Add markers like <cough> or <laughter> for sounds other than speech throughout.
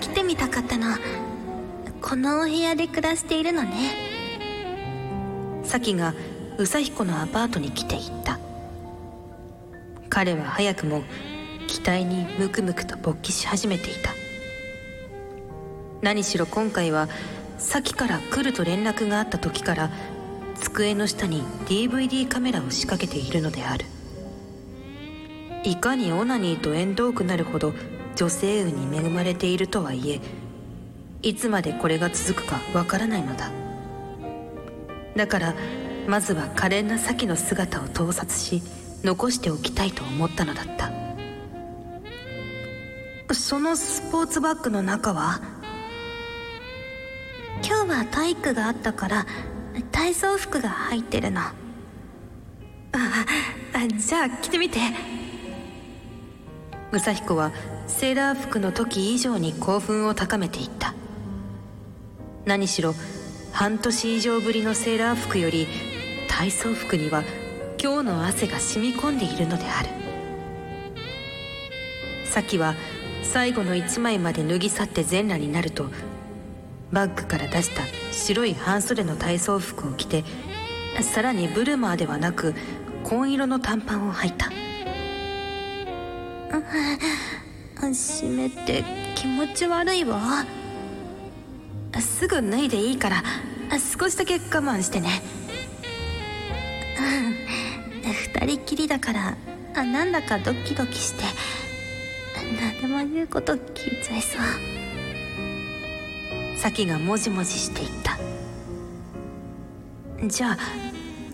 来てみたかったのこのお部屋で暮らしているのね。サキが宇佐彦のアパートに来ていった。彼は早くも期待にムクムクと勃起し始めていた。何しろ今回はサキから来ると連絡があった時から机の下に DVD カメラを仕掛けているのである。いかにオナニーと縁遠くなるほど女性運に恵まれているとはいえいつまでこれが続くかわからないのだ。だからまずは可憐なサキの姿を盗撮し残しておきたいと思ったのだった。そのスポーツバッグの中は？今日は体育があったから体操服が入ってるの。ああじゃあ着てみて。宇佐彦はセーラー服の時以上に興奮を高めていった。何しろ半年以上ぶりのセーラー服より体操服には今日の汗が染み込んでいるのである。サキは最後の一枚まで脱ぎ去って全裸になるとバッグから出した白い半袖の体操服を着てさらにブルマーではなく紺色の短パンを履いた。湿って気持ち悪いわ。すぐ脱いでいいから少しだけ我慢してね。二人きりだからなんだかドキドキして何でも言うこと聞いちゃいそう。サキがもじもじしていった。じゃあ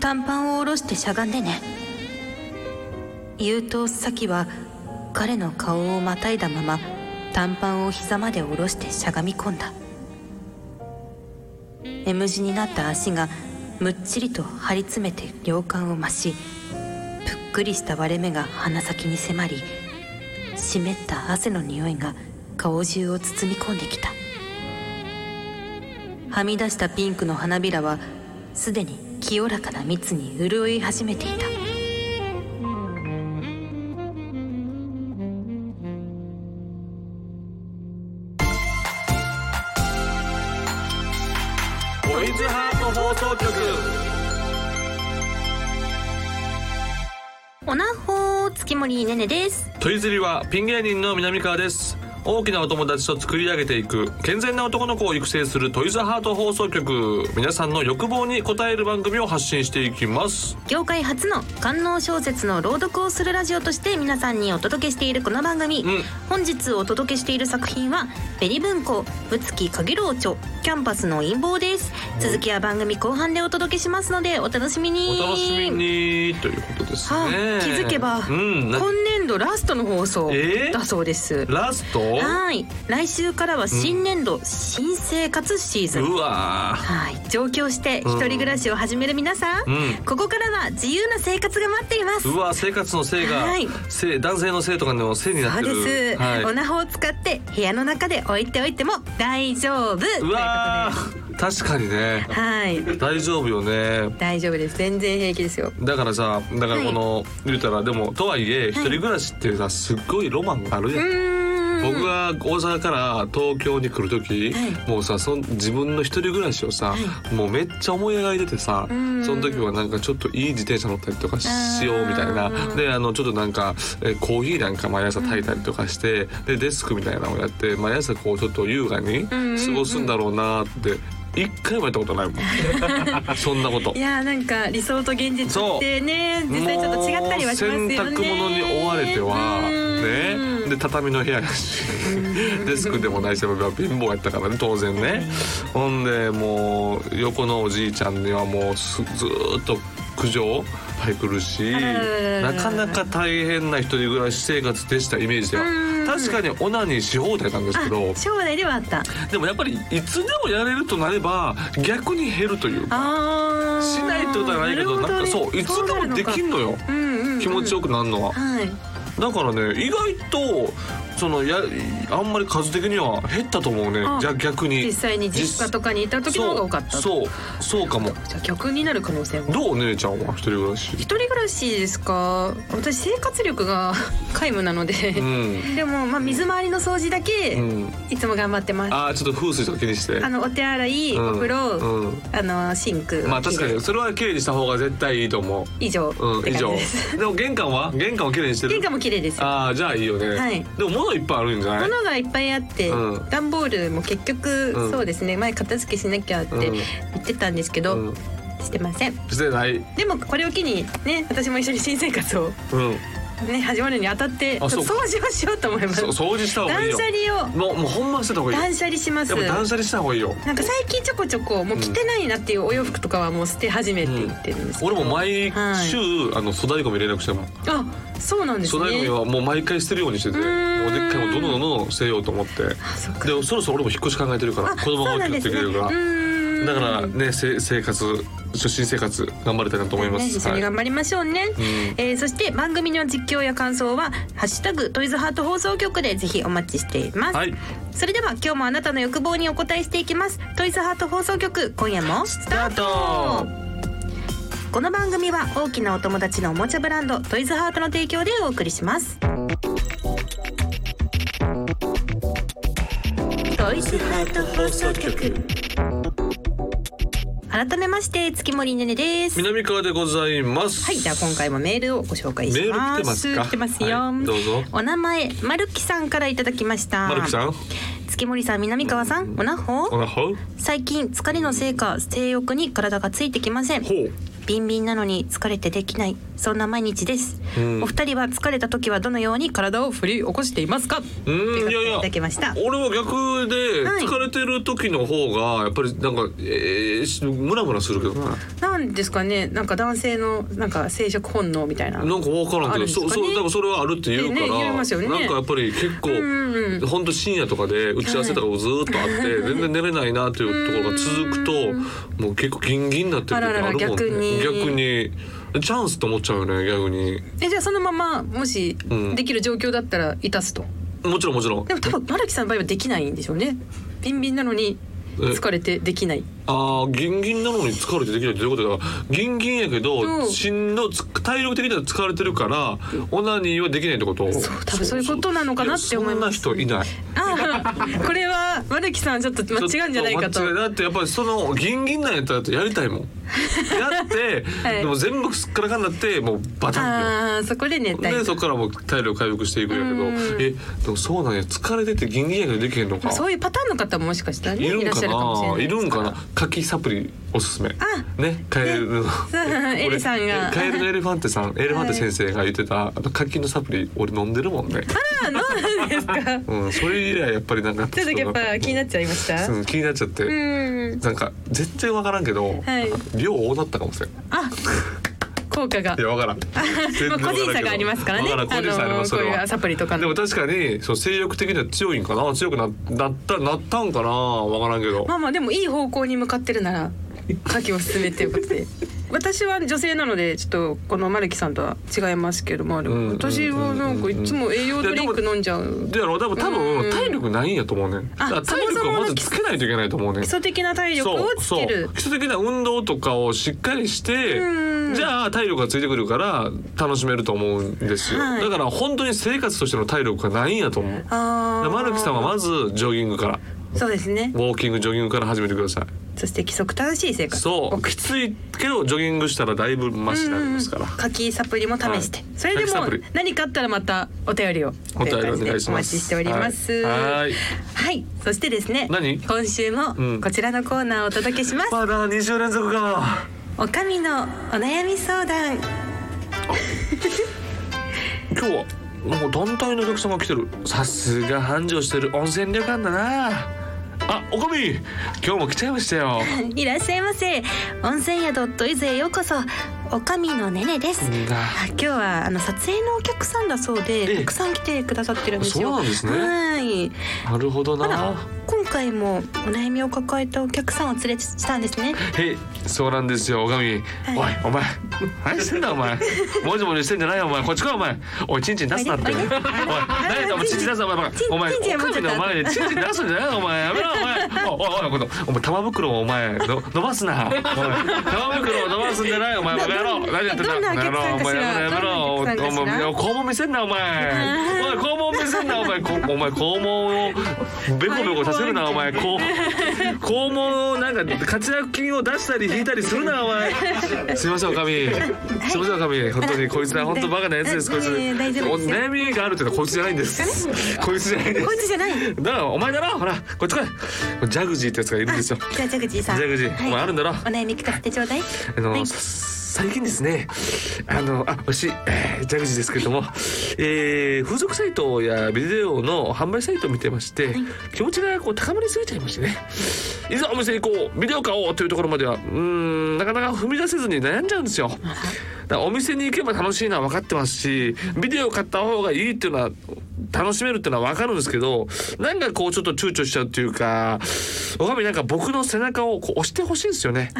短パンを下ろしてしゃがんでね。言うとサキは彼の顔をまたいだまま短パンを膝まで下ろしてしゃがみ込んだ。M 字になった足がむっちりと張り詰めて両感を増しぷっくりした割れ目が鼻先に迫り湿った汗の匂いが顔中を包み込んできた。はみ出したピンクの花びらはすでに清らかな蜜に潤い始めていた。イズハート放送局。おなほ月森ねねです。トイズリはピン芸人の南川です。大きなお友達と作り上げていく健全な男の子を育成するトイズハート放送局皆さんの欲望に応える番組を発信していきます。業界初の官能小説の朗読をするラジオとして皆さんにお届けしているこの番組、うん。本日お届けしている作品はベリ文庫ぶつきかげろう著キャンパスの陰謀です。続きは番組後半でお届けしますのでお楽しみに。お楽しみに。ということですはねあ、気づけば、うん。な今年度ラストの放送えー？だそうです、ラスト？はい。来週からは新年度、新生活シーズン。うわはい。上京して一人暮らしを始める皆さん、うん。ここからは自由な生活が待っています。うわ生活の性が、はい。性男性の性とかの性になっそうてるです、はい。オナホを使って部屋の中で置いておいても大丈夫。といううことわー。確かにね。ではい。大丈夫よね。大丈夫です。全然平気ですよ。だからさだからこの、言うたらでもとはいえ一人暮らしってさすっごいロマンがあるやん僕が大阪から東京に来る時、はもうさそん自分の一人暮らしをさ、もうめっちゃ思い描いててさ、ん。その時はなんかちょっといい自転車乗ったりとかしようみたいな。うんであのちょっとなんかえコーヒーなんか毎朝炊いたりとかして、でデスクみたいなのをやって毎朝こうちょっと優雅に過ごすんだろうなって一回もやったことないもん。<laughs> そんなこと。い。やーなんか理想と現実ってね実際ちょっと違ったりはしますよね。洗濯物に追われてはね。で畳の部屋やし <laughs> デスクでもないし貧乏やったからね当然ね。ほんでもう横のおじいちゃんにはもうすずーっと苦情入ってくるしなかなか大変な一人暮らし生活でしたイメージでは。うん。確かにオナニーし放題なんですけど。あ将来ではあった。でもやっぱりいつでもやれるとなれば逆に減るというか。しないってことはないけどなんかそういつでもできんのよ。うんうんうん。気持ちよくなるのは。はいだからね意外とそのやあんまり数的には減ったと思うね。あじゃあ逆に。実際に実家とかにいた時の方が多かった。そうそうかも。じゃあ逆になる可能性もどう姉ちゃんは？一人暮らし。一人暮らしですか？私生活力が <laughs> 皆無なので、うん。でもまあ水回りの掃除だけうん。いつも頑張ってます、ああちょっと風水とか気にして。あのお手洗い、うん。お風呂、うん。あのシンクまあ確かにそれは綺麗にした方が絶対いいと思以上ううん以上。でも玄関は？玄関は綺麗にしてる？玄関も綺麗ですよ。ああじゃあいいよね、はい。でも物いっぱいあるんじゃない？物がいっぱいあって、うん。段ボールも結局、うんそうですね。前片付けしなきゃってうん。言ってたんですけど、うん。してません。してない。でもこれを機にね私も一緒に新生活をうんね始まるにあたって掃除をしようと思います。そ掃除した方がいい断よ捨離を。もうもうほんまにしてた方がいいよ。断捨離します。でも断捨離した方がいいよ。なんか最近ちょこちょこもう着てないなっていうお洋服とかはもう捨て始めていってるんですけど、俺も毎週、はい。あの粗大ゴミ連絡してるもんあそうなんです粗大ゴミねはもう毎回捨てるようにしててもうーん。うでっかいもどんどんどんどん捨てようと思って。あそっか。でそろそろ俺も引っ越し考えてるからあ子供が大きくなってくれるから。そうなんですね。うーんだからねせ生活初心生活頑張りたいなと思います、ね、一緒に頑張りましょうね、ん。えーそして番組の実況や感想は「ハッシュタグトイズハート放送局」でぜひお待ちしています、はい。それでは今日もあなたの欲望にお答えしていきます。トイズハート放送局今夜もスタート。この番組は大きなお友達のおもちゃブランドトイズハートの提供でお送りします。トイズハート放送局改めまして月森ねねです。南川でございます。はい、じゃあ今回もメールをご紹介しメールます。来てますか？来てますよ。はいどうぞ。お名前まるきさんからいただきました。マルキさん。月森さん、南川さん、おなほ？最近疲れのせいか性欲に体がついてきません。ほう。ビンビンなのに疲れてできないそんな毎日です、うん。お二人は疲れた時はどのように体を振り起こしていますか？うーんいやいやいただきました。俺は逆ではい。疲れてる時の方がやっぱりなんかえーしムラムラするけどな。なんですかね。なんか男性のなんか生殖本能みたいな。なんか分からんけど、んね。そうそうだからそれはあるって言うから、ねね。なんかやっぱり結構、うんうん本当深夜とかで打ち合わせとかもずーっとあって、全然寝れないなっていうところが続くと、もう結構ギンギンになってる時あるもんね。逆に。逆にチャンスと思っちゃうよね逆に。えじゃあそのままもしうん。できる状況だったらいたすと、もちろんもちろん。でも多分丸木さんの場合はできないんでしょうね。ビンビンなのに疲れてできない。ああギンギンなのに疲れてできないってどういうことだか。らギンギンやけど、うん。心のつ体力的には疲れてるからオナニーはできないってこと？そう多分そういうことなのかなって思います。そんな人いない。ああ <laughs> これは丸木さんちょっと間違うんじゃないかと。だってやっぱりそのギンギンなんやったらやりたいもん。やって、<laughs> はい。でも全部すっからかんなってもうバタンああそこで寝たいでそこからもう体力回復していくんやけど。うん。えでもそうなんや。疲れててギンギンやけどできへんのか。そういうパターンの方ももしかしたらねいるんかゃるかもしれなないいるんかな？です牡蠣サプリおすすめ。あねカエルの、<laughs> エリさんが。カエルのエレファンテさん。エレファンテ先生が言ってたあの牡蠣のサプリ俺飲んでるもんね。あそうなんですか？<laughs> うんそれ以来やっぱりなんかちょっとやっぱ気になっちゃいました？うん気になっちゃって、うん。なんか全然わからんけど、はい。量多なったかもしれん。あ効果が。いやわからん。<laughs> 全まあ個人差がありますからね。ありますそれは。こういうサプリとかの。でも確かにそう性欲的には強いんかな。強くななったなったんかな。わからんけど。まあまあでもいい方向に向かってるなら牡蠣を進めていうことで私は女性なのでちょっとこのマルキさんとは違いますけども、ん私はなんかいつも栄養ドリンク飲んじゃう。でやろ多分多うん分体力ないんやと思うねあだから体力をまずつけないといけないと思うね基礎的な体力をつける。基礎的な運動とかをしっかりしてうん。じゃあ体力がついてくるから楽しめると思うんですよ、はい。だから本当に生活としての体力がないんやと思う。マルキさんはまずジョギングからそうですね。ウォーキングジョギングから始めてください。そして規則正しい生活。そう。きついけどジョギングしたらだいぶマシになりますから。牡蠣サプリも試して、はい。それでも何かあったらまたお便りをお便りお願いします。お待ちしております。はい。はい。はいそしてですね何？今週もうん。こちらのコーナーをお届けします、まだ2週連続か。おかみのお悩み相談。<laughs> 今日はなんか団体のお客さんが来てる。さすが繁盛してる温泉旅館だなあおかみ今日も来ちゃいましたよ。<laughs> いらっしゃいませ。温泉宿トイズへようこそ。おかみのねねです。今日はあの撮影のお客さんだそうええ。でたくさん来てくださってるんですよ。そうなんですね。はい。なるほどな。今回もお悩みを抱えたお客さんを連れてきたんですね。へいそうなんですよ。おかみ、おいお前何してんだお前。<laughs> もじもじしてんじゃないよお前。こっち来いお前。おいチンチン出すなって。おい何だお前。チンチン出すなお前。お前おかみの前でチンチン出すんじゃないよお前。やめろお前。おいおいお前玉袋をお前の伸ばすな。玉袋を伸ばすんじゃないお前バカ野郎何やってんだどんなおバカ野郎お前やめろお前肛門見せんなお前おい肛門見せんなお前こお前肛門をベコベコさせるなお前こう肛門をなんか活躍筋を出したり引いたりするなお前。<laughs> すいませんおかみ。すいませんおかみ。本当にこいつは本当バカなやつですこいつ。お悩みがあるってのはこいつじゃないんです。こいつじゃないこいつじゃないだからお前だろ。ほらこっち来い。ジャグジーってやつがいるんですよ。じゃあジャグジーさん。ジャグジー。お前あるんだろ。お悩み聞かせてちょうだい。あの、はい最近ですねあのあ私、えージャグジーですけれども、えー風俗サイトやビデオの販売サイトを見てまして、気持ちがこう高まりすぎちゃいましてねいざお店にこうビデオ買おうというところまではうーんなかなか踏み出せずに悩んじゃうんですよ。だお店に行けば楽しいのは分かってますしビデオ買った方がいいっていうのは楽しめるっていうのは分かるんですけどなんかこうちょっと躊躇しちゃうっていうかおかみなんか僕の背中をこう押してほしいんですよね。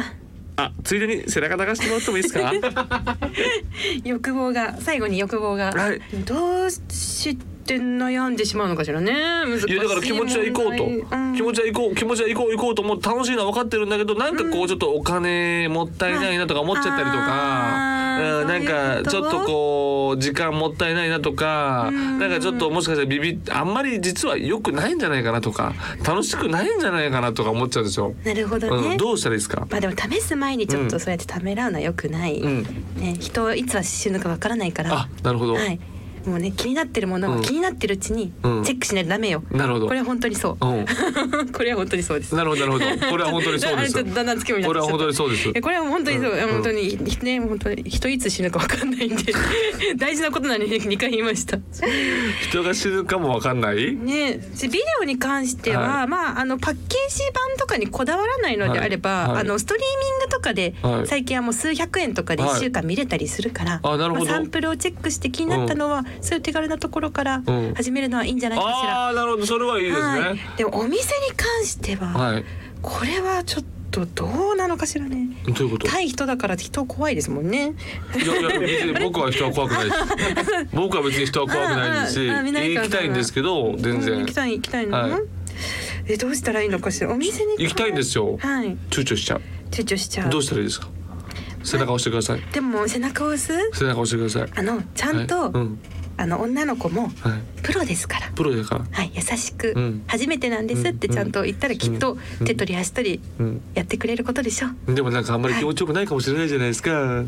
あついでに背中流してもらってもいいですか？<laughs> 欲望が最後に欲望が、はい。どうして悩んでしまうのかしらね。難しいいやだから気持ちは行こうと、うん。気持ちは行こう気持ちは行こう行こうと思って楽しいのは分かってるんだけどなんかこうちょっとお金もったいないなとか思っちゃったりとか、うん、なんかちょっとこう時間もったいないなとか、ん。なんかちょっともしかしたらビビあんまり実は良くないんじゃないかなとか。楽しくないんじゃないかなとか思っちゃうんですよ。なるほどね、うん、どうしたらいいですか？まあでも試す前にちょっとそうやってためらうのは良くない、うん。ね、人いつは死ぬかわからないから。あなるほど、はいもうね気になってるものうん。は気になってるうちにチうん。ェックしないとダメよ、なるほど。これは本当にそう。うん。<laughs> これは本当にそうです。なるほどなるほど。これは本当にそうです。だんだんつけもになこれは本当にそうです。えこれは本当にそう、うん。本当にひね本当に。人いつ死ぬかわかんないんで。<laughs> 大事なことなのに2回言いました。人が死ぬかも分かんない？ね。でビデオに関しては、はい。まああのパッケージ版とかにこだわらないのであれば、あのストリーミングとかで、はい。最近はもう数百円とかで1週間見れたりするから、あなるほど。まあサンプルをチェックして気になったのは、そういう手軽なところからうん始めるのはいいんじゃないかしら。ああーなるほどそれはいいですね。はい、でもお店に関しては、はい。これはちょっとどうなのかしらね。どういうこと？対人だから人怖いですもんね。いやいや別に <laughs> 僕は人は怖くないです。<laughs> 僕は別に人は怖くないですし、行きたいんですけど全うん然行きたい行きたいの、はいえどうしたらいいのかしら？お店に行きたいんですよ。はい。躊躇しちゃう。躊躇しちゃう。どうしたらいいですか？背中押してください。でも背中を押す？背中押してください。あのちゃんと、はいうんあの女の子もはい。プロですから。プロだか？ら。はい、優しく、うん初めてなんですってちゃんと言ったらきっとうん手取り足取りうん。やってくれることでしょう。でもなんかあんまり気持ちよくないかもしれないじゃないですか。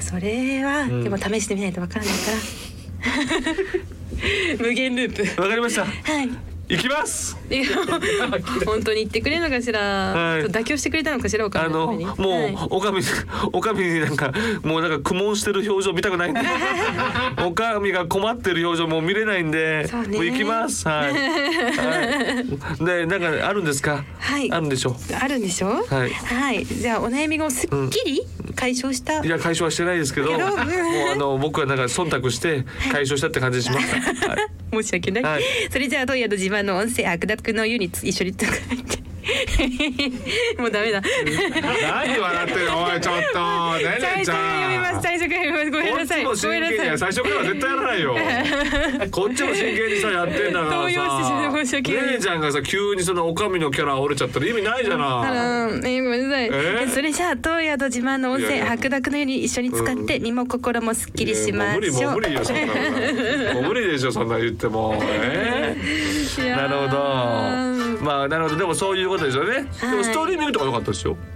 それは、んでも試してみないとわからないから。<laughs> 無限ループ。わかりました。はい。行きます。<laughs> 本当に言ってくれるのかしら、はい。妥協してくれたのかしらおかあのみもうはい。おかみおかみになんかもうなんか苦悶してる表情見たくないんで。<laughs> おかみが困ってる表情もう見れないんでもう行きます。はい、はい、でなんかあるんですか？はい。あるんでしょあるんでしょはい。はい、じゃあお悩みがすっきり？解消した、いや解消はしてないですけどもうあの僕はなんか忖度して解消したって感じします、<laughs> はい。申し訳ない、はい。それじゃあ当夜の自慢の音声悪濁の湯に一緒にとって <laughs> もうダメだ。何笑ってるの？おいちょっと。ねねち最初から読みます。最初から読みます。ごめんこっちなさいごも真剣に最初からは絶対やらないよ。こっちも真剣にさやってんだからさ。ちゃんがさ急にそのおかみのキャラ折れちゃったら意味ないじゃあなえーごめんなさい、えー？それじゃあ当宿自慢の温泉白濁の湯に一緒に使って身も心もすっきりしましょう。無理もう無理よそんなの。もう無理でしょそんな言っても。えー。なるほどまあなるほど。でもそういうことですよね、でもストリーミングとか良かったですよ。はい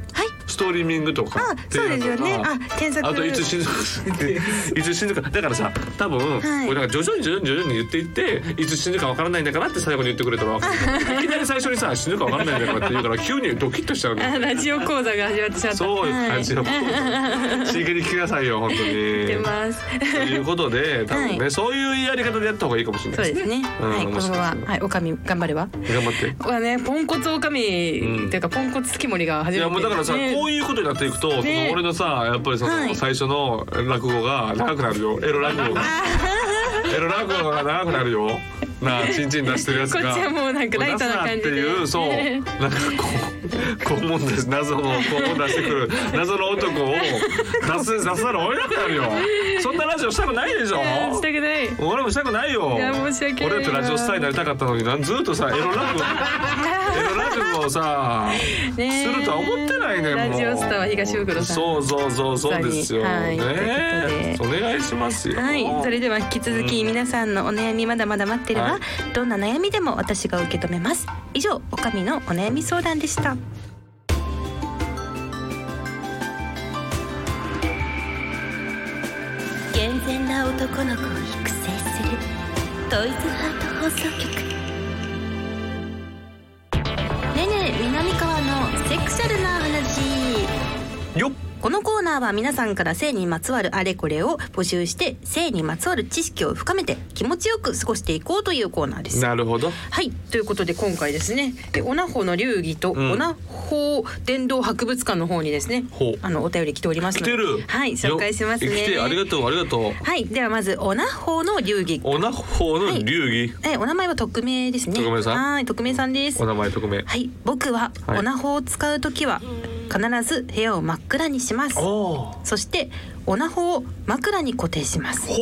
ストリーミングとかあそうですよね。あ添削。あといつ死ぬ <laughs> いつ死ぬか。だからさ多分、はい。これなんか徐々に徐々に徐々に言っていっていつ死ぬかわからないんだからって最後に言ってくれたらわかる <laughs> いきなり最初にさ死ぬかわからないんだからって言うから急にドキッとしちゃうラジオ講座が始まってしまった。そうはい感じの。真剣に聞きなさいよ本当に。出ます。ということで多分ね、はい。そういうやり方でやった方がいいかもしれないうですすね、うんはいこの面白いままはいおかみ頑張れば。頑張って。はねポンコツおかみ、うんっていうかポンコツ月森が初めていやもうだからさ、ねこういうことになっていくと、そねの俺のさやっぱりその、はい。最初の落語が長くなるよ。エロ落語が。エロ落語が長くなるよ。なあチンチン出してるやつが。こっちはもうなんかライトな感じでっていうそう。なんかこう肛門です。謎の肛門出してくる。謎の男を出す出さら追えなくなるよ。そんなラジオしたくないでしょ。したくない。俺もしたくないよ。いや申し訳ない俺だってラジオスターになりたかったのになずっとさエロラジ <laughs> オエロラジオをさねするとは思ってないねラジオスターは東福郎さん。そうそうそうそうですよ、はいねお願いしますよ。はい、それでは引き続き皆さんのお悩みまだまだ待ってるわ、はい。どんな悩みでも私が受け止めます。以上おかみのお悩み相談でした。健全な男の子を育成するトイズハート放送局南川のセクシャルな話よっ。このコーナーは皆さんから性にまつわるあれこれを募集して性にまつわる知識を深めて気持ちよく過ごしていこうというコーナーです。なるほど。はい。ということで今回ですね。えオナホの流儀とうん。オナホ伝道博物館の方にですね、ほう。あのお便り来ておりますので。来てる。はい紹介しますね。ありがとうありがとう。はい。ではまずオナホの流儀。おなほの流儀、えお名前は匿名ですね。匿名さん。はい匿名さんです。お名前匿名。はい。僕ははい。オナホを使うときは必ず部屋を真っ暗にします。おそしてオナホを枕に固定します。ほ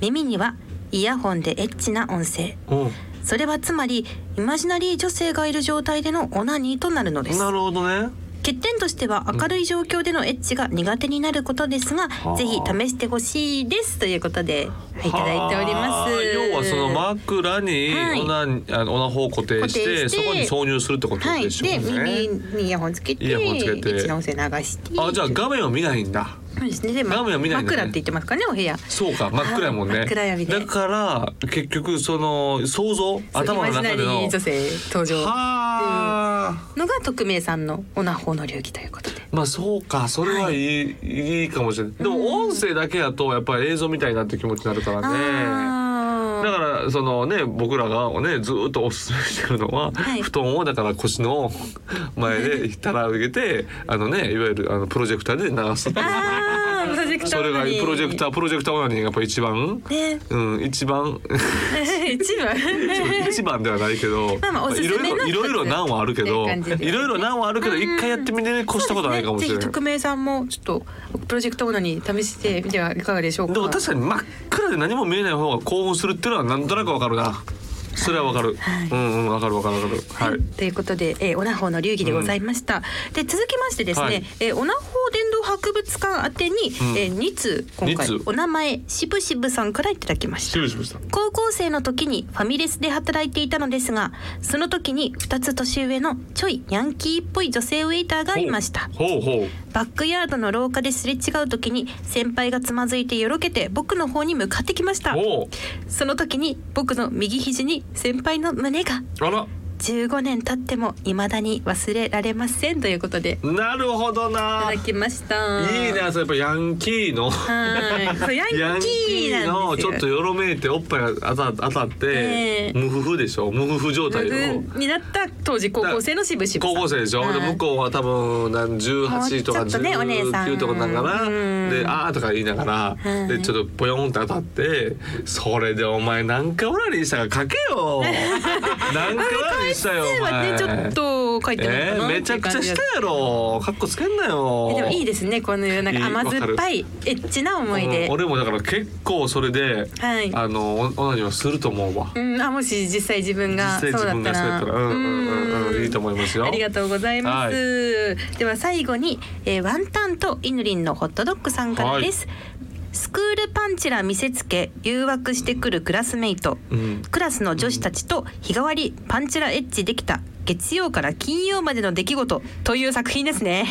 耳にはイヤホンでエッチな音声。ううん。それはつまりイマジナリー女性がいる状態でのオナニーとなるのです。なるほどね欠点としては明るい状況でのエッチが苦手になることですが、あ。ぜひ試してほしいですということで、はい、いただいております。はあ要はその枕にはい。オナ、あのオナホを固定してそこに挿入するってことはい、でしょうね、で耳にイヤホンつけてイヤホンつけて。エッチな音声流して。あじゃあ画面を見ないんだそうですね。でま画面は見ないんだね。枕って言ってますかねお部屋。そうか真っ暗やもんね。真っ暗闇でだから結局その想像頭の中でイマジナリのー女性登場はあのが匿名さんのオナホの流儀ということで。まあそうかそれはいい,、い、いかもしれない。でも音声だけやとやっぱり映像みたいなって気持ちになるからね。あだからそのね僕らがねずっとおすすめしてるのは、はい。布団をだから腰の前で <laughs> たら上げてあのねいわゆるあのプロジェクターで流すってクターそれがプロジェクターープロジェクターオナニーがやっぱ一番。ね。うん一番。一番。<laughs> <laughs> 一番ではないけど。いろいろいろいろ難はあるけどいろいろ難はあるけど一回やってみてね越したことないかもしれない。匿名さんもちょっとプロジェクトオナに試してみてはいかがでしょうか。でも確かに真っ暗で何も見えない方が興奮するっていうのはなんとなくわかるな。それはわかる、はい。うんうんわかるわかるわかる。はい、ということで、えー、オナホの流儀でございました、で続きましてですね、はい。えーオナホ伝道博物館宛てに、ん。えー、2通今回お名前しぶしぶさんからいただきました。高校生の時にファミレスで働いていたのですがその時に2つ年上のちょいヤンキーっぽい女性ウェイターがいました。ほう。ほバックヤードの廊下ですれ違う時に先輩がつまずいてよろけて僕の方に向かってきました。その時に僕の右肘に先輩の胸が。うあら15年経っても未だに忘れられませんということで。いなるほどな。ただきました。いいねそれやっぱヤンキーの。ヤンキーのちょっとよろめいておっぱいが当た当たって、ええ。無夫婦でしょ？無夫婦状態の。になった当時高校生のしぶしぶさん。高校生でしょ、は向こうは多分何18とかもうちょっとねお姉さん19とかだからうん。で「あー」とか言いながら、はい。でちょっとポヨンって当たってそれでお前何回オナニーしたか書けよ。何回オナニーしたよおは前ねちょっと書いてないえー、めちゃくちゃしたいやろ。かっこつけんなよ。でもいいですね。このなんいいか甘酸っぱいエッチな思い出。うん俺もだから結構それで、はい。あのオオナニーはすると思うわ。うん、あもし実際自分が実際自分がそうやったらうんうんうんうん。いいと思いますよ。ありがとうございます、では最後に、えーワンタンとイヌリンのホットドッグさんからです、スクールパンチラ見せつけ誘惑してくるクラスメイト、うん。クラスの女子たちと日替わりパンチラエッチできた月曜から金曜までの出来事という作品ですね。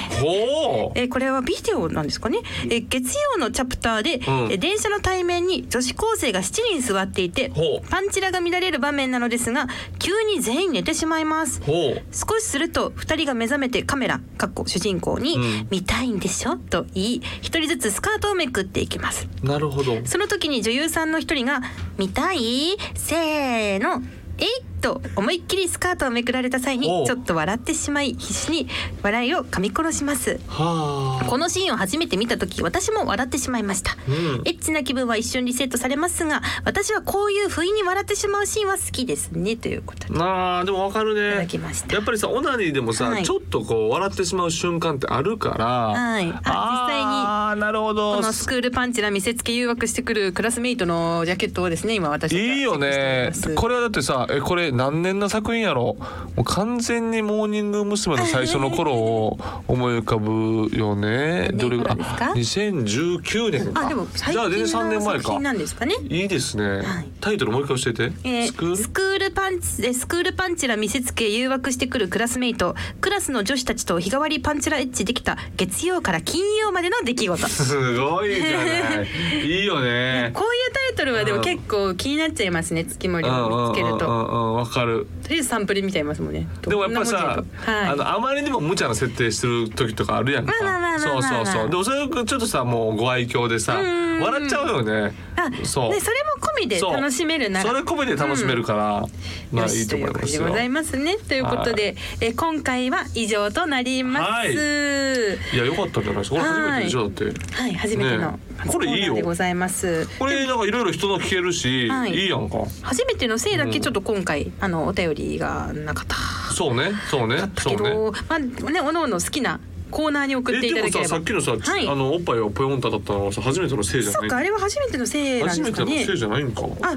えーこれはビデオなんですかね、えー月曜のチャプターで、ん。えー電車の対面に女子高生が7人座っていてパンチラが見られる場面なのですが急に全員寝てしまいます。ほう。少しすると2人が目覚めてカメラかっこ主人公にうん「見たいんでしょ?」と言い1人ずつスカートをめくっていきます。なるほど。その時に女優さんの1人が「見たい？せーの。えい!」と思いっきりスカートをめくられた際にちょっと笑ってしまい必死に笑いを噛み殺します。はあ。このシーンを初めて見た時私も笑ってしまいました、うん。エッチな気分は一瞬リセットされますが私はこういう不意に笑ってしまうシーンは好きですねということで。なあでもわかるね。やっぱりさオナニーでもさ、はい。ちょっとこう笑ってしまう瞬間ってあるからはい。ああーなるほど。このスクールパンチラ見せつけ誘惑してくるクラスメイトのジャケットをですね今私いいよね。これはだってさえこれ何年の作品やろもう完全にモーニング娘。の最初の頃を思い浮かぶよね。何どれ年頃ですか？あ2019年かあでも最じゃあ全然3近の年前か作品なんですかね？いいですね、はい。タイトルもう一回教えて、えースクール？パンチでスクールパンチラ見せつけ誘惑してくるクラスメイト。クラスの女子たちと日替わりパンチラエッチできた月曜から金曜までの出来事。すごいじゃない。いいよね。<laughs> こういうタイトルはでも結構気になっちゃいますね月森を見つけるとわかるとりあえずサンプル見ちゃいますもんねでもやっぱりさ、はいあのあまりにも無茶な設定してる時とかあるやんか。まあまあまあまあそうまあまあそうそう。でもそれちょっとさもうご愛嬌でさん笑っちゃうよね。あそう。でそれも込みで楽しめるならそれ込みで楽しめるから、まあよしいいと思いますよ。ございますねということで、え今回は以上となります。はいいや良かったんじゃないですか。これ初めてでしょだって。はい、初めてのねこれいいよでございます。これなんかいろいろ人の聞けるし、はいいいやんか。初めてのせいだけちょっと今回、あのお便りがなかった。そうねそうねそうね。まあねおのおの好きなコーナーに送っていただければ。ささっきのさ、はいあのおっぱいをポヨンと当たったのはさ初めてのせいじゃない？そっかあれは初めてのせいなん初めてのですかねせい。じゃないんか。あ、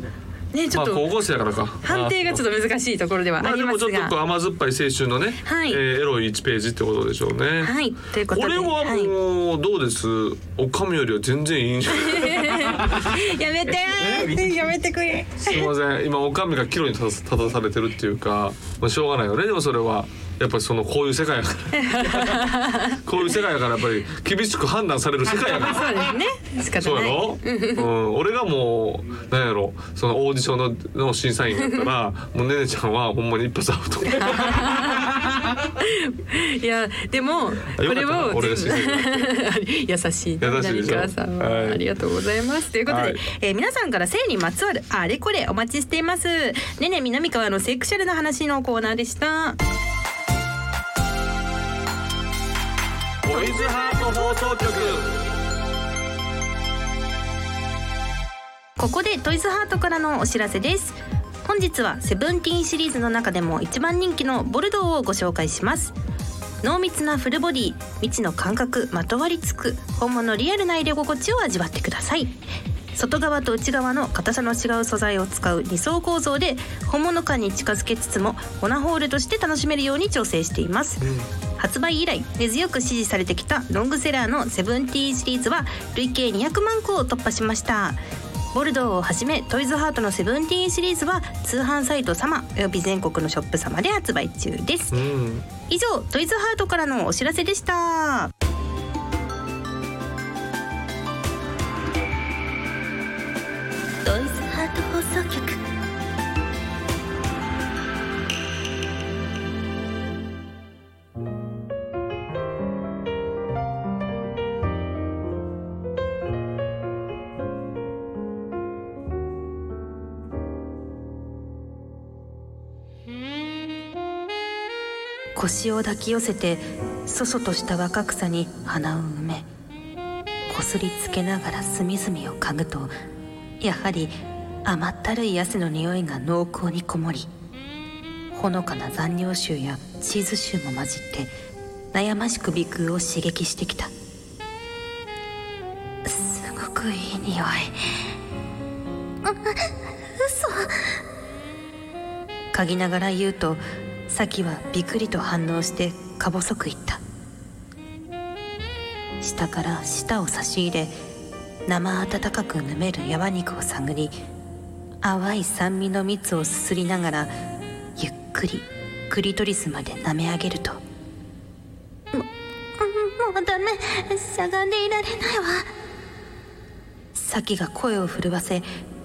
ねちょっと。まあ高校生やからか。判定がちょっと難しいところではあまあでりますが。もちょっとこう甘酸っぱい青春のね、はい。えーエロい1ページってことでしょうね。はい。ということで。これははい。もうどうです、おかみよりは全然いいんじゃない？<laughs> やめて。やめてくれ。すいません。今おかみが岐路に立た立たされてるっていうか、まあ、しょうがないよね。でもそれはやっぱりそのこういう世界やから。<laughs> こういう世界やからやっぱり厳しく判断される世界やから。そうですね。仕方ない。そうやろ、うん、俺がもうなんやろ？そのオーディションのの審査員やったら <laughs> もうねねちゃんはほんまに一発アウト。<laughs> いやでもこれを優しい優しいでしょ南川さんははい。ありがとうございます。ということで、はい。えー皆さんから性にまつわるあれこれお待ちしています。ねね南川のセクシャルな話のコーナーでしたトイズハート放送局。ここでトイズハートからのお知らせです。本日はセブンティーンシリーズの中でも一番人気のボルドーをご紹介します。濃密なフルボディ未知の感覚まとわりつく本物リアルな入れ心地を味わってください。外側と内側の硬さの違う素材を使う2層構造で本物感に近づけつつもオナホールとして楽しめるように調整しています、発売以来根強く支持されてきたロングセラーのセブンティーンシリーズは累計200万個を突破しました。ボルドーをはじめトイズハートのセブンティーンシリーズは通販サイト様および全国のショップ様で発売中です。うん。以上トイズハートからのお知らせでした腰を抱き寄せてそそとした若草に鼻を埋めこすりつけながら隅々を嗅ぐとやはり甘ったるい汗の匂いが濃厚にこもりほのかな残尿臭やチーズ臭も混じって悩ましく鼻腔を刺激してきた。すごくいい匂い。あ嘘。嗅ぎながら言うと咲はびくりと反応してか細く言った。下から舌を差し入れ生温かくぬめる山肉を探り淡い酸味の蜜をすすりながらゆっくりクリトリスまで舐め上げると。ももうダメ。しゃがんでいられないわ。咲が声を震わせ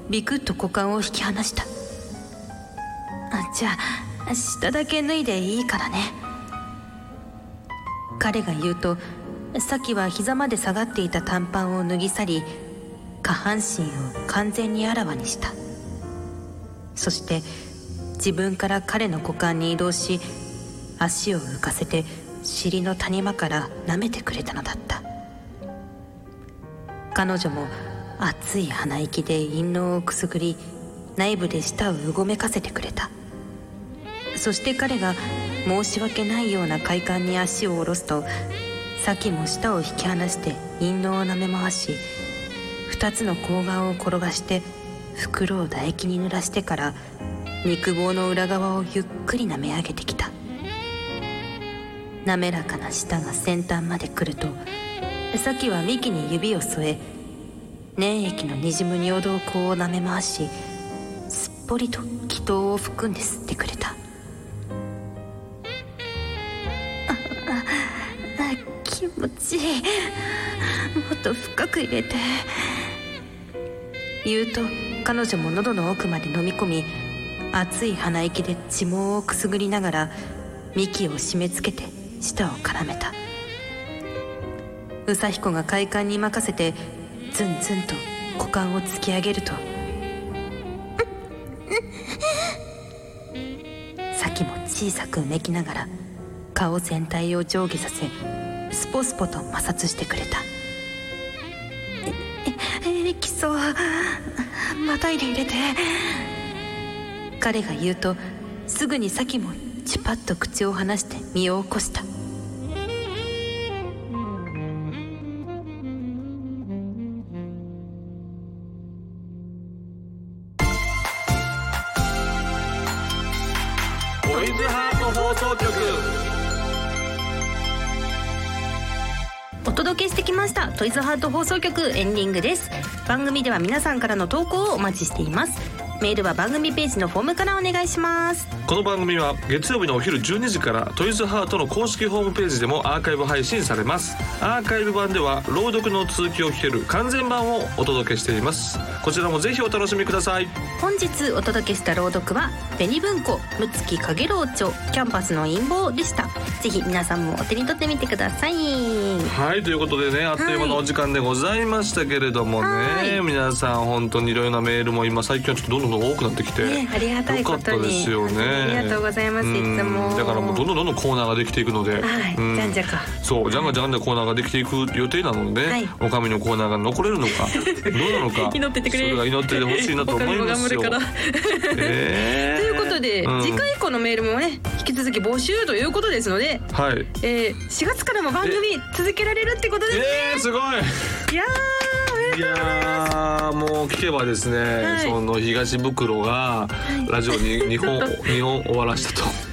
ビクッと股間を引き離した。あじゃあ下だけ脱いでいいからね。彼が言うと咲は膝まで下がっていた短パンを脱ぎ去り下半身を完全にあらわにした。そして自分から彼の股間に移動し足を浮かせて尻の谷間から舐めてくれたのだった。彼女も熱い鼻息で陰嚢をくすぐり内部で舌をうごめかせてくれた。そして彼が申し訳ないような快感に足を下ろすとサキも舌を引き離して陰嚢を舐め回し二つの睾丸を転がして袋を唾液に濡らしてから肉棒の裏側をゆっくり舐め上げてきた。滑らかな舌が先端まで来るとサキは幹に指を添え粘液のにじむ尿道口を舐め回しすっぽりと気筒を含んで吸ってくれた。と深く入れて。言うと彼女も喉の奥まで飲み込み熱い鼻息で血毛をくすぐりながら幹を締め付けて舌を絡めた。宇佐彦が快感に任せてズンズンと股間を突き上げると咲も小さくうめきながら顔全体を上下させスポスポと摩擦してくれた。ええ基礎またいで入れて。彼が言うとすぐに咲もチパッと口を離して身を起こした。トイズハート放送局エンディングです。番組では皆さんからの投稿をお待ちしています。メールは番組ページのフォームからお願いします。この番組は月曜日のお昼12時からトイズハートの公式ホームページでもアーカイブ配信されます。アーカイブ版では朗読の続きを聞ける完全版をお届けしています。こちらもぜひお楽しみください。本日お届けした朗読は紅文庫むつきかげろう著キャンパスの陰謀でした。ぜひ皆さんもお手に取ってみてください。はいということでねあっという間のお時間でございましたけれどもね、はい。皆さん本当にいろいろなメールも今最近はちょっとどんどんどん多くなってきて、ね、ありがたいよかったことにですよね。ありがとうございますいつも。だからもうどんどんどんどんコーナーができていくので、はい、うん。じゃんじゃか。そうじゃんがじゃんがコーナーができていく予定なので、はい。おかみのコーナーが残れるのか <laughs> どうなのか祈っててくれそれが祈っててほしいなと思いますよ。えー。<laughs> ということで、うん。次回以降のメールもね引き続き募集ということですので、はい。えー、4月からも番組続けられるってことですね。えー、すごい。いやーいやーもう聞けばですね、はいその東袋がラジオに日本日本終わらしたと。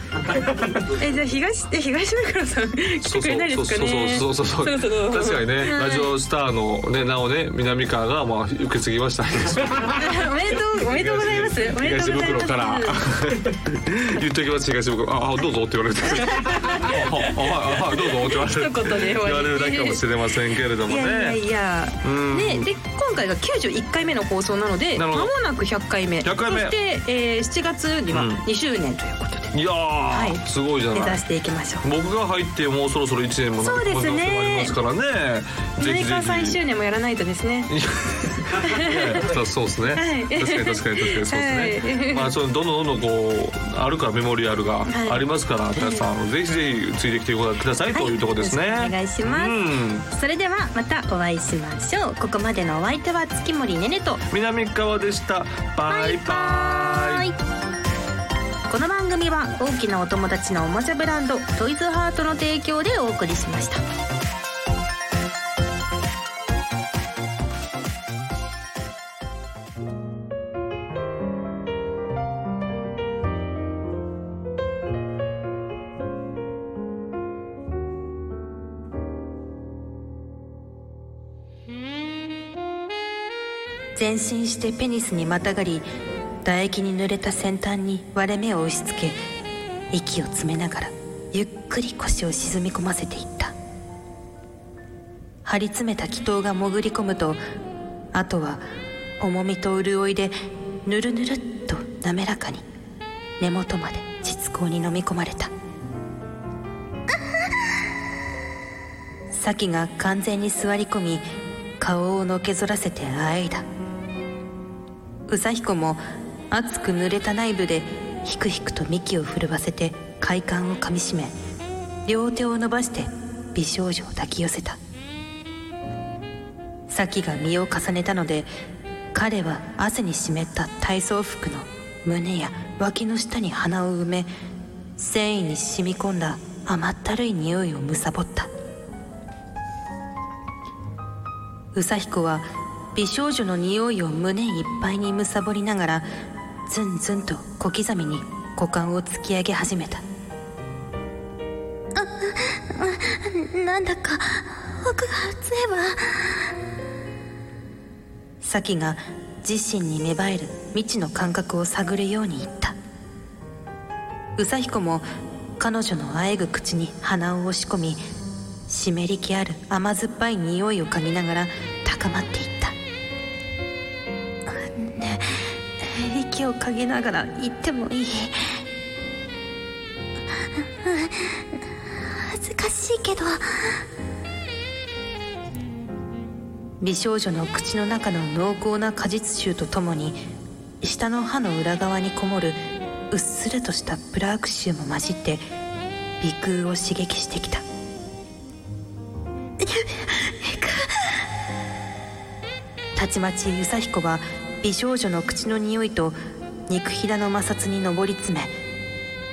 えじゃあ東え東袋さん来てくれないですかね？そうそうそうそうそう。そろそろ。確かにね、はい。ラジオスターのねなおね南川がまあ受け継ぎました <laughs> おめでとうおめでとうございます。おめでと東うございます。袋から言っておきます東袋ああどうぞって言われて。<laughs> あああどうぞって言われる一言わり。言われるだけかもしれませんけれどもね。いやいやねで今回が91回目の放送なのでまもなく100回目。100回目。そして、えー、7月にはうん。2周年ということで、いやー、はい。すごいじゃない。目指していきましょう。僕が入ってもうそろそろ1年もなそうですね。可能性もありますからね。ぜひぜ南川さん1ひ周年もやらないとですね。そうそうですね、<laughs> はい。確かに確かに確かにそうですね、はい。まあそのどんどんどんどんこうあるからメモリアルがはい。ありますから、皆さんぜひぜひついてきてくださいというところですね、よろしくお願いします。うん。それではまたお会いしましょう。ここまでのお相手は月森ねねと。南川でした。バイバイこの番組は大きなお友達のおもちゃブランドトイズハートの提供でお送りしました。前進してペニスにまたがり唾液に濡れた先端に割れ目を押し付け息を詰めながらゆっくり腰を沈み込ませていった。張り詰めた気筒が潜り込むとあとは重みと潤いでぬるぬるっと滑らかに根元まで膣口に飲み込まれた。サが完全に座り込み顔をのけぞらせてあえいだ。宇佐彦も熱く濡れた内部でひくひくと幹を震わせて快感をかみしめ両手を伸ばして美少女を抱き寄せた。咲が身を重ねたので彼は汗に湿った体操服の胸や脇の下に鼻を埋め繊維に染み込んだ甘ったるい匂いをむさぼった。宇佐彦は美少女の匂いを胸いっぱいにむさぼりながらずんずんと小刻みに股間を突き上げ始めたなんだか奥が熱いわ咲が自身に芽生える未知の感覚を探るように言った宇佐彦も彼女のあえぐ口に鼻を押し込み湿り気ある甘酸っぱい匂いを嗅ぎながら高まっていったを嗅ぎながら言ってもいい。恥ずかしいけど。美少女の口の中の濃厚な果実臭とともに下の歯の裏側にこもるうっすらとしたプラーク臭も混じって鼻腔を刺激してきた。<laughs> たちまち宇佐彦は美少女の口の匂いと肉ひだの摩擦に上り詰め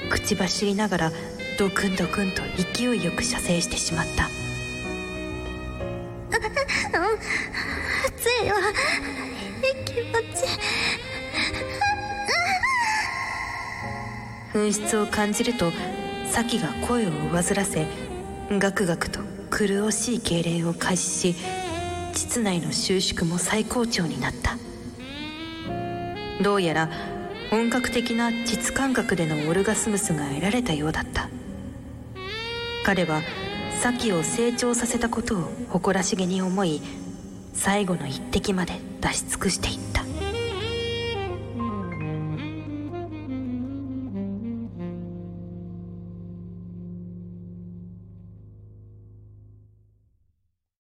口走りながらドクンドクンと勢いよく射精してしまった。熱いわ気持ち紛失を感じると咲が声を上ずらせガクガクと苦しい痙攣を開始し膣内の収縮も最高潮になったどうやら本格的な実感覚でのオルガスムスが得られたようだった。彼は咲を成長させたことを誇らしげに思い最後の一滴まで出し尽くしていた。